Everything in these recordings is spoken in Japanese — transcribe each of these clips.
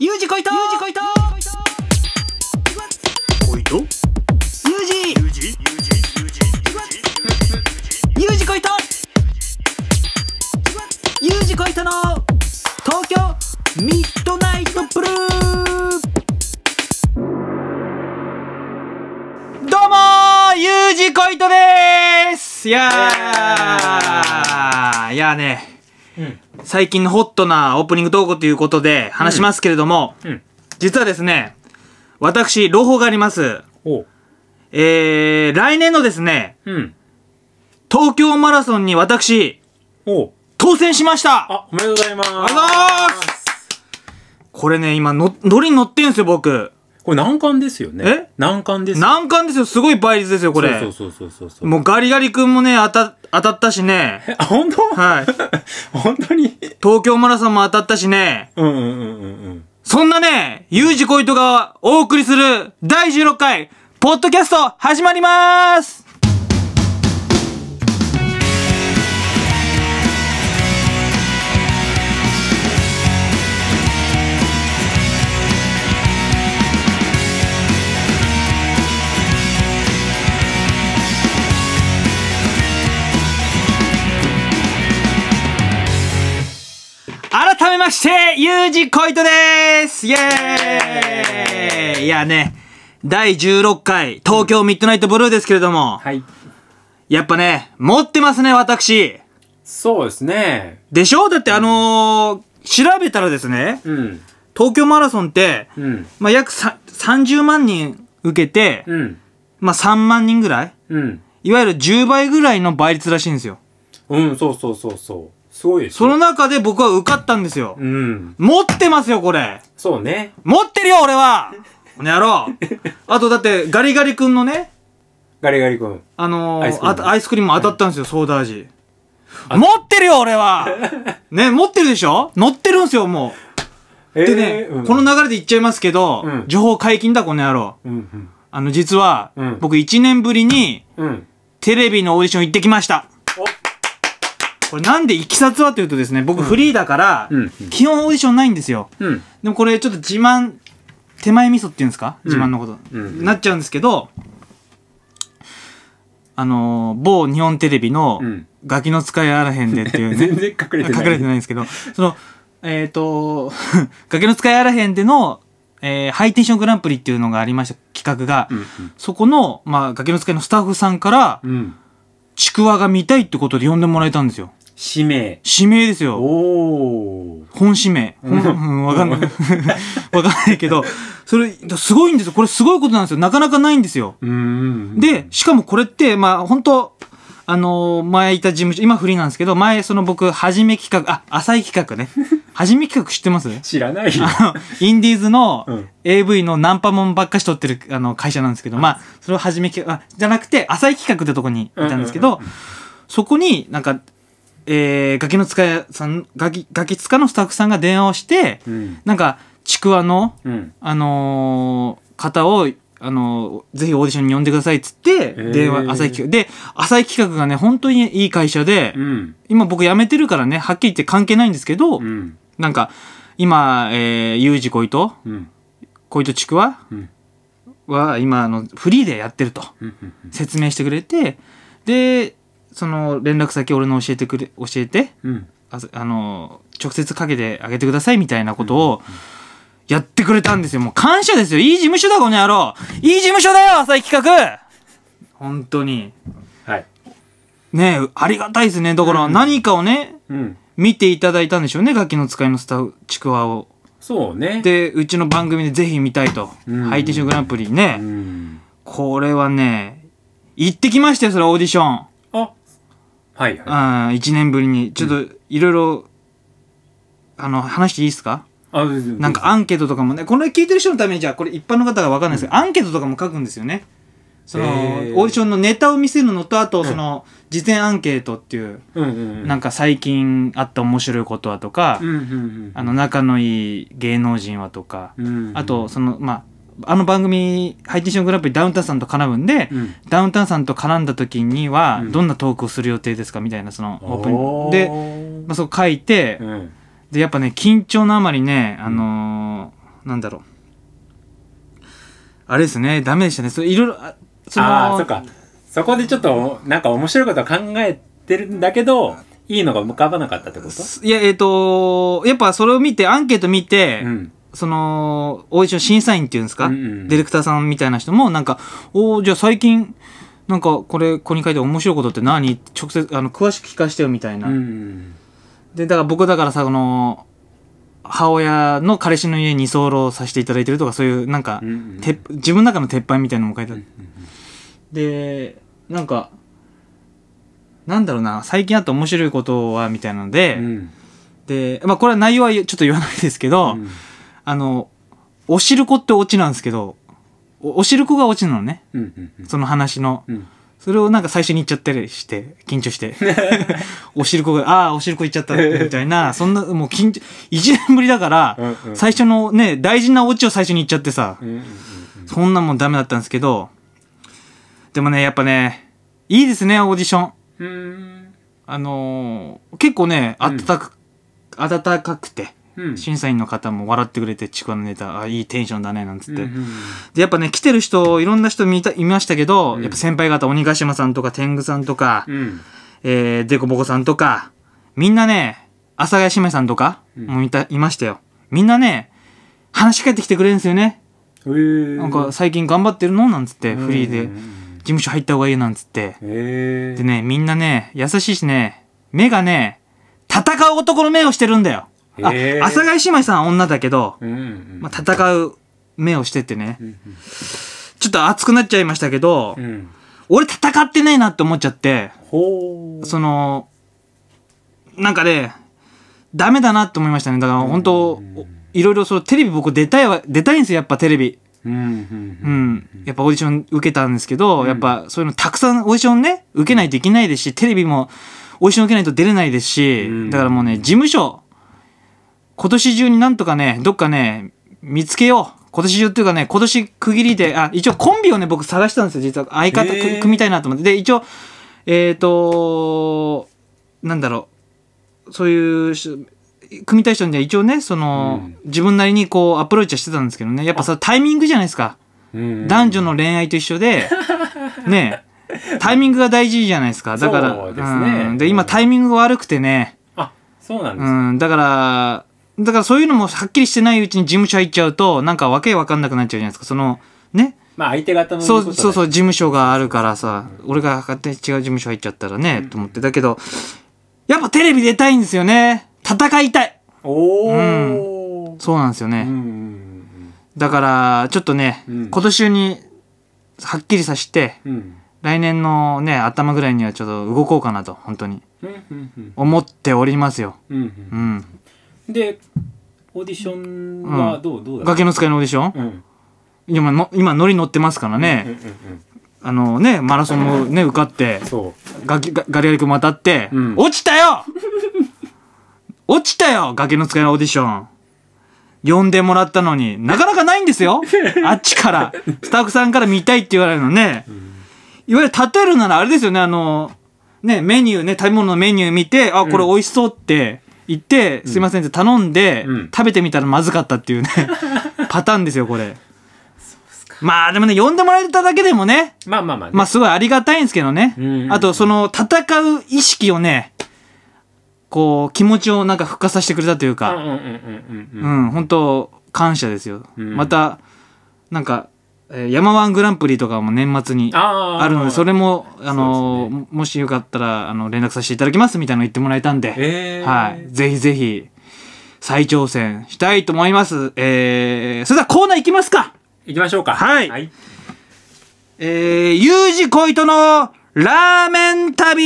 ユージこいとユージこいとこいとユージユージ？ユージユージユージこいとユージこいとの東京ミッドナイトブルー。どうもーユージこいとでーす。いやー。いやーね、うん最近のホットなオープニングトークということで話しますけれども、うん。実はですね、私、朗報があります。おえー、来年のですね、うん。東京マラソンに私、お当選しました。あおめでとうございます。ありがとうございます。これね、今の、乗りに乗ってんすよ、僕。これ難関ですよね。え？難関です。難関ですよ、すごい倍率ですよ、これ。そうそうそうそうそう。もうガリガリ君もね、当た、当たったしね。本当？はい。本当に？東京マラソンも当たったしね。うんうんうんうんうん。そんなね、ユージコイトがお送りする第16回、ポッドキャスト始まりますめまして、ユージコイトです。イェーイ。いやね、第16回、東京ミッドナイトブルーですけれども、はい。やっぱね、持ってますね、私。そうですね。でしょ？だってあのー調べたらですね、うん。東京マラソンって、うん。まあ、約さ30万人受けて、うん。まあ、3万人ぐらい？うん。いわゆる10倍ぐらいの倍率らしいんですよ。うんそうそうそうそうすごいですその中で僕は受かったんですよ。うん。持ってますよ、これ。そうね。持ってるよ、俺は。この野郎あとだって、ガリガリ君のね、ガリガリ君。あのーアイスクリーム。当たったんですよ、ソーダ味。持ってるよ、俺は。ね、持ってるでしょ？乗ってるんですよ、もえう。でね、うん。この流れで言っちゃいますけど、うん。情報解禁だ、この野郎。うんうん。あの、実は、うん。僕1年ぶりに、うん。テレビのオーディション行ってきました。これなんでいきさつはというとですね、僕フリーだから、うん。うん基本オーディションないんですよ。うん。でもこれちょっと自慢、手前味噌っていうんですか？自慢のこと、うん。なっちゃうんですけど、あのー某日本テレビのうん。ガキの使いあらへんでっていうね、全然隠れてない。隠れてないんですけど、その、えっ、と、ガキの使いあらへんでの、えーハイテンショングランプリっていうのがありました企画が、うんそこの、まあ、ガキの使いのスタッフさんから、うんうん。ちくわが見たいってことで呼んでもらえたんですよ。指名指名ですよ。おー本指名。本、うん、わかんない。わかんないけど、それ、すごいんですよ。これすごいことなんですよ。なかなかないんですよ。で、しかもこれって、まあ、本当あのー前いた事務所、今フリーなんですけど、前、その僕、はじめ企画、あ、浅い企画ね。はじめ企画知ってます？知らないよあの、インディーズのうん AV のナンパモンばっかし撮ってるあの会社なんですけど、まあ、それをはじめ企画、あ、じゃなくて、浅い企画ってとこにいたんですけど、そこになんか、えー、ガキの使いさん、ガキ、ガキ使のスタッフさんが電話をして、うん。なんか、ちくわの、うん。あのー方を、あのーぜひオーディションに呼んでくださいっつって、ー。電話、浅い企画。で、浅い企画がね、本当にいい会社で、うん。今僕辞めてるからね、はっきり言って関係ないんですけど、うん。なんか、今、えー、ゆうじこいと、うん。こいとちくわうん。は、今、あの、フリーでやってると、説明してくれて、で、その、連絡先俺の教えてくれ、教えて、うんああの、直接かけてあげてくださいみたいなことを、やってくれたんですよ。もう感謝ですよ。いい事務所だ、この野郎。いい事務所だよ、浅い企画本当に。はいねえ、ありがたいですね。だから何かをね、うん見ていただいたんでしょうね、ガキの使いのスタちくわを。そうねで、うちの番組でぜひ見たいと。うんハイテンショングランプリね。うんこれはね、行ってきましたよ、それオーディション。あはいはうん、1年ぶりに。ちょっと、いろいろ、あの、話していいですか？いあなんかアンケートとかもね、これ聞いてる人のためにじゃあこれ一般の方がわかんないですけど、アンケートとかも書くんですよね。その、オへー。ーディションのネタを見せるのと、あと、その、事前アンケートっていう、なんか最近あった面白いことはとか、あの、仲のいい芸能人はとか、うん。あと、その、まあ、あの番組、ハイテンショングランプリダウンタウンさんと絡むんで、うんダウンタウンさんと絡んだ時にはう、んどんなトークをする予定ですかみたいな、その、オープニン。で、ーまあ、そう書いて、うんで、やっぱね、緊張のあまりね、あのーなんだろう。あれですね、ダメでしたね。それいろいろ、あそのああ、そっか。そこでちょっと、なんか面白いこと考えてるんだけど、いいのが浮かばなかったってこと？いや、えっ、と、やっぱそれを見て、アンケート見て、うん。その、オーディション審査員っていうんですか、うんうんディレクターさんみたいな人も、なんか、おーじゃあ最近、なんか、これ、ここに書いて面白いことって何？直接、あの、詳しく聞かせてよ、みたいな。うん。で、だから僕だからさ、この、母親の彼氏の家に居候させていただいてるとか、そういう、なんか、うんうんて自分の中の鉄板みたいなのも書いてある。で、なんか、なんだろうな、最近あった面白いことは、みたいなので、うん。で、まあこれは内容はちょっと言わないですけど、うんあの、おしるこってオチなんですけど、おおしるこがオチなのね。うんうんうんその話の。うん。それをなんか最初に言っちゃったりして、緊張して。おしるこが、ああ、おしるこ言っちゃった、みたいな、そんな、もう緊張、一年ぶりだから、うんうん最初のね、大事なオチを最初に言っちゃってさ、うんうんそんなんもんダメだったんですけど、でもね、やっぱね、いいですね、オーディション。うん。うん。あのー結構ね、あったか、温かくて、うん。審査員の方も笑ってくれて、ちくわのネタ、あ、いいテンションだね、なんつって。うんうんで、やっぱね、来てる人、いろんな人見た、いましたけど、うんやっぱ先輩方、鬼ヶ島さんとか、天狗さんとか、うん。えー、デコボコさんとか、みんなね、阿佐ヶ谷姉妹さんとか、うんもういた、いましたよ。みんなね、話しかけてきてくれるんですよね。なんか、最近頑張ってるの？なんつって、フリーで、事務所入った方がいいなんつって。へでね、みんなね、優しいしね、目がね、戦う男の目をしてるんだよ。あ、阿佐ヶ谷姉妹さんは女だけど、うんうんまあ、戦う目をしててね。う、んちょっと熱くなっちゃいましたけど、うん。うん俺戦ってねえなって思っちゃって、ほう。その、なんかね、ダメだなって思いましたね。だから本当、うんおいろいろそう、テレビ僕出たいわ、出たいんですよ、やっぱテレビ。うんうん。うん。やっぱオーディション受けたんですけど、うん。やっぱそういうのたくさんオーディションね、受けないといけないですし、テレビもオーディション受けないと出れないですし、うん。だからもうね、事務所、今年中になんとかね、どっかね、見つけよう。今年中っていうかね、今年区切りで、あ、一応コンビをね、僕探したんですよ、実は。相方組みたいなと思って。で、一応、えっ、となんだろう、そういうし、組みたい人には一応ね、その、うん。自分なりにこうアプローチはしてたんですけどね、やっぱさ、タイミングじゃないですか。うん。男女の恋愛と一緒で、ねタイミングが大事じゃないですか。だから、そうですね。ん。で、今タイミングが悪くてね、あそうなんですか。うん、だから、だからそういうのもはっきりしてないうちに事務所入っちゃうと、なんかわけわかんなくなっちゃうじゃないですか。その、ね。まあ相手方のそう、そうそう、事務所があるからさ、俺が勝手に違う事務所入っちゃったらね、と思って。だけど、やっぱテレビ出たいんですよね。戦いたい。おおそうなんですよね。うんうんだから、ちょっとね、うん今年中に、はっきりさして、うんうん来年のね、頭ぐらいにはちょっと動こうかなと、本当に。うんうんうん思っておりますよ。うんううんん。でオーディションはどうどうだった？崖の使いのオーディション？うん。今の、今、ノリ乗ってますからうんね。うんうん。あのね、マラソンもね、受かって、そガキガガリガリ君も当たって、うん。落ちたよ！落ちたよ！崖の使いのオーディション。呼んでもらったのに、なかなかないんですよ。あっちから。スタッフさんから見たいって言われるのね。いわゆる例えるならあれですよね、あの、ね、メニューね、食べ物のメニュー見て、あ、これ美味しそうって言って、すいませんって頼んで、うん。食べてみたらまずかったっていうね、パターンですよ、これ。まあでもね、呼んでもらえただけでもね、まあまあまあね。まあすごいありがたいんですけどね。うんあと、その、戦う意識をね、こう、気持ちをなんか復活させてくれたというか、うんうんうんうんううん。ん、本当感謝ですよ。うん。また、なんか、えー山ワングランプリとかも年末にあるので、それも、あのもしよかったら、あの、連絡させていただきますみたいなの言ってもらえたんで、へー。はい。ぜひぜひ、再挑戦したいと思います。えー、それではコーナー行きますか。行きましょうか。はい。はい。えー、ゆうじこいとのラーメン旅。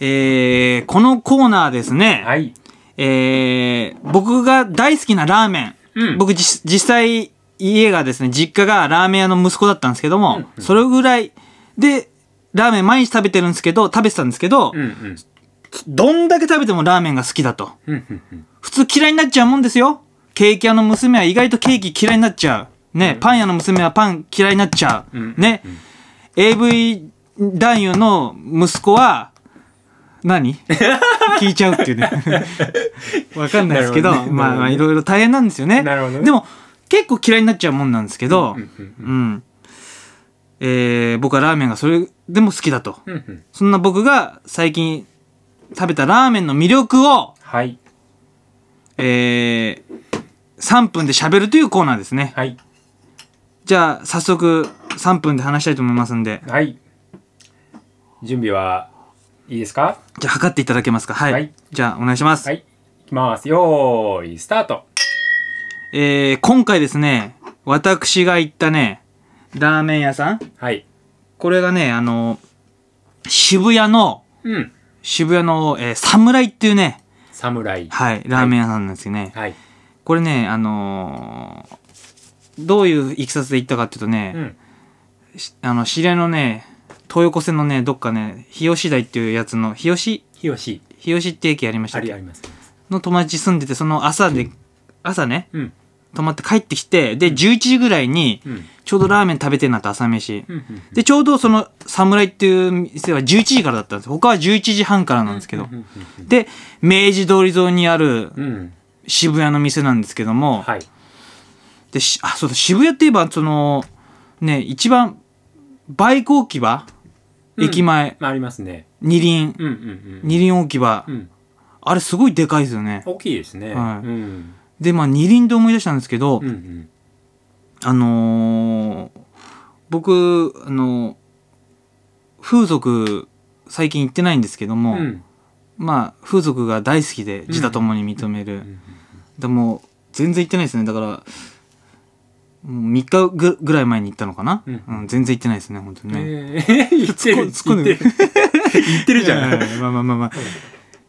えー、このコーナーですね、はいえー、僕が大好きなラーメン、うん僕じ実際家がですね、実家がラーメン屋の息子だったんですけども、それぐらいで、ラーメン毎日食べてるんですけど、食べてたんですけど、うんうんどんだけ食べてもラーメンが好きだと。うんうんうん普通嫌いになっちゃうもんですよ。ケーキ屋の娘は意外とケーキ嫌いになっちゃう。ね、パン屋の娘はパン嫌いになっちゃう。うんね、AV 男優の息子は、何？聞いちゃうっていうね。わかんないですけど、ねまあまあいろいろ大変なんですよね。なるほどねでも、結構嫌いになっちゃうもんなんですけど、うんううんん。えー僕はラーメンがそれでも好きだと。うんうんそんな僕が最近食べたラーメンの魅力を、はい。えー、3分で喋るというコーナーですね。はい。じゃあ、早速3分で話したいと思いますんで、はい。準備はいいですか？じゃあ測っていただけますか？はい。はいじゃあ、お願いします。はい。いきます。よーい、スタート。えー、今回ですね、私が行ったね、ラーメン屋さんはい。これがね、あの、渋谷の、うん。渋谷の、えー、侍っていうね、侍。はい、ラーメン屋さんなんですよね。はい。これね、あのーどういういきさつで行ったかっていうとね、うん。しあの、知り合いのね、東横線のね、どっかね、日吉台っていうやつの、日吉？日吉。日吉って駅ありましたありあります。の友達住んでて、その朝で、朝ね、うん。泊まって帰ってきて、で、11時ぐらいに、うん。ちょうどラーメン食べてんなって朝飯。うん。うんで、ちょうどその、侍っていう店は11時からだったんです。他は11時半からなんですけどで、明治通り沿いにある。渋谷の店なんですけども、はい。で、しあ、そうだ、渋谷って言えば、その、ね、一番、バイク置き場、うん駅前、まあ、ありますね。二輪、うんうんうん。二輪置き場、うん。あれすごいでかいですよね。大きいですね。はいうん。で、まあ、二輪で思い出したんですけど、うんうん。あのー僕、あの風俗、最近行ってないんですけども、うん。まあ、風俗が大好きで、自他ともに認める。うんでも、全然行ってないですね。だから、3日ぐぐらい前に行ったのかな、うんうん全然行ってないですね、本当にね。えー、言ってる。突っ込んで言ってる。言ってるじゃん。まあまあまあまあ。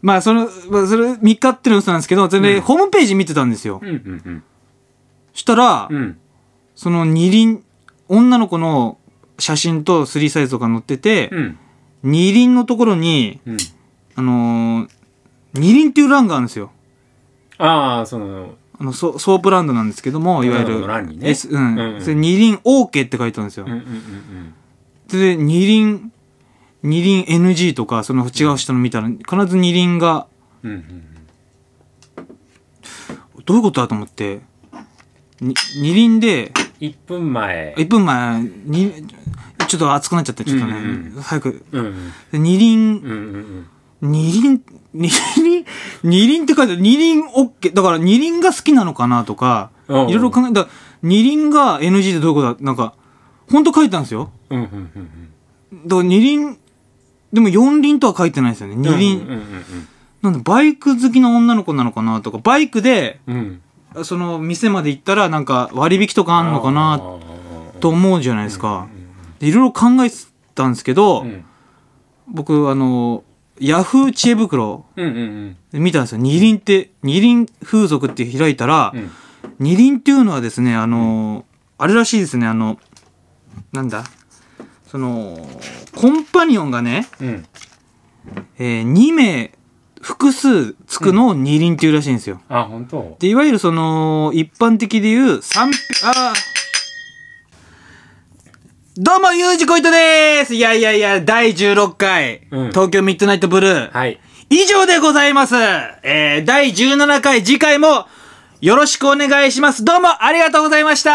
まあ、その、まあ、それ3日っての嘘なんですけど、それで、うんホームページ見てたんですよ。うんうんしたら、うん。うん。その二輪、女の子の写真とスリーサイズとか載ってて、うん。二輪のところに、うん。あのー二輪っていう欄があるんですよ。ああ、その、あの、ソソープランドなんですけども、いわゆるね S、うん。うんうんそれ二輪 OK って書いてあるんですよ。うんうんうんで、二輪、二輪 NG とか、その違う人の見たら、必ず二輪が、うん。うんうんどういうことだと思って、に二輪で、1分前。1分前に、ちょっと熱くなっちゃって、ちょっとね、うんうん早く。うんうん。で二輪、うんうん二輪、二輪、二輪って書いてある。二輪 OK。だから二輪が好きなのかなとか、いうん。ろいろ考えた。二輪が NG ってどういうことだ？なんか、ほんと書いてあるんですよ。うんうんうんだから二輪、でも四輪とは書いてないですよね。うん。二輪。うんうんなんでバイク好きな女の子なのかなとか、バイクで、うん。うん。その店まで行ったらなんか割引とかあんのかなと思うじゃないですか。でいろいろ考えてたんですけど、うん僕、あの、ヤフー知恵袋うんうんで見たんですよ。二輪って、二輪風俗って開いたら、うん。二輪っていうのはですね、あの、あれらしいですね、あの、なんだ？その、コンパニオンがね、うん。えー、2名、複数つくのを二輪っていうらしいんですよ。あ、本当で、いわゆるその、一般的で言う、三、あーどうも、ゆうじこいとでーす。いやいやいや、第16回、うん。東京ミッドナイトブルー、はい。以上でございます。えー、第17回、次回も、よろしくお願いします。どうもありがとうございました